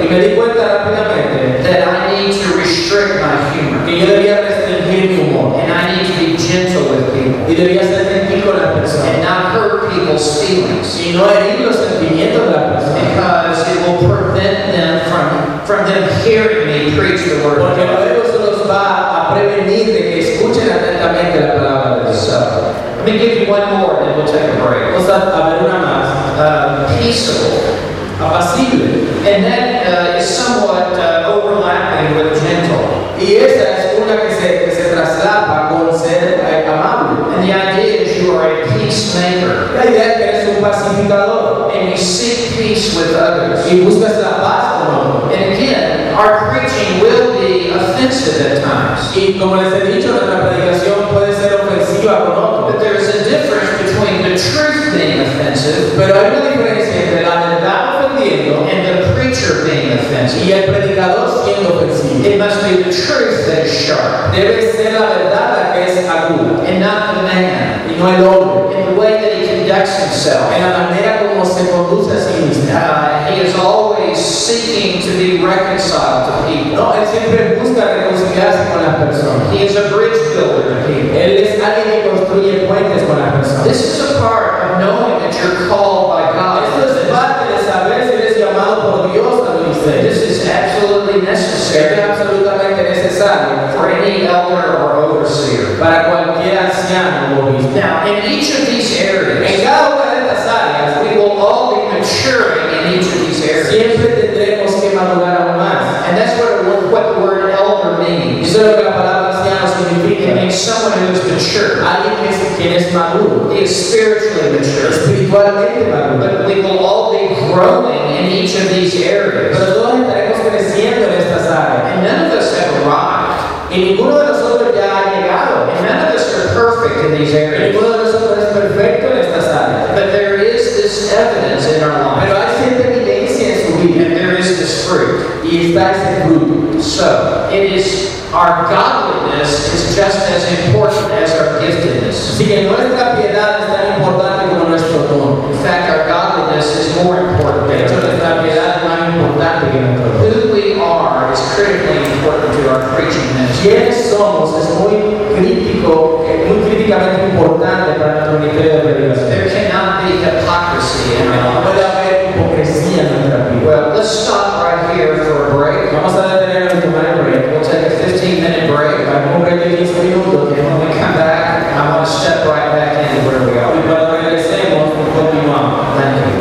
Y quickly me di cuenta rápidamente that I need to restrict my humor. que yo debía restringir mi humor. And I need to be gentle with people Y debía ser gentil con las and personas. not hurt people's feelings Y no herir los sentimientos de las personas. because it will prevent them from, from them hearing me preach the word Porque God. luego eso los va a prevenir de que escuchen atentamente la palabra de Dios. So, let me give you one more, then we'll take a break. Vamos a, ver una más. Uh, peaceable. Apacible. And that uh, is somewhat uh, overlapping with gentle. Y esa es una que se, que se traslapa con ser eh, amable. And the idea is you are a peacemaker. La idea es que eres un pacificador And you seek peace with others. y buscas la paz con otros. And again, our preaching will be offensive at times. Y como les he dicho, nuestra predicación puede ser ofensiva con otros. But there's a difference between the truth being offensive Pero hay una diferencia entre la ofendiendo and the preacher being offensive. y el predicador siendo ofensivo. It must be the truth that is sharp Debe ser la verdad la que es aguda and not the man. y no el hombre. In the way that he conducts himself. En la manera como se conduce a sí mismo. Uh, he is always seeking to be reconciled to people. No, él siempre busca reconciliarse con las personas. He is a bridge builder to people. Él es alguien que construye puentes con las personas. This is a part of knowing that you're called siempre tendremos que madurar aún más. And that's what, it- what the word elder means. Eso es lo que la palabra anciano It significa. means someone who is mature. Alguien que es, quien es maduro, He is spiritually mature. espiritualmente maduro. But we will all be growing in each of these areas. Pero todos estaremos creciendo en estas áreas. And none of us have arrived. Y ninguno de nosotros ya ha llegado. And none of us are perfect in these areas. ninguno de nosotros es perfecto en estas áreas. But there is this evidence in our life. Pero hay cierta evidencia en. And there is this fruit. Y está ese fruto. So, it is our godliness is just as important as our giftedness. Así que nuestra piedad es tan importante como nuestro don. In fact, our godliness is more important De than hecho, our nuestra piedad es más importante que nuestro don. Who we are is critically important to our preaching ministry. quiénes somos es muy crítico, muy críticamente importante para nuestro ministerio de predicación. There cannot be hypocrisy in our lives. No a break. Vamos a detenernos and tomar a break. We'll take a 15-minute break. Hay un break de 15 minutos. And when we come back, I want to step right back into where we are. going to Y cuando regresemos, continuamos. Thank you.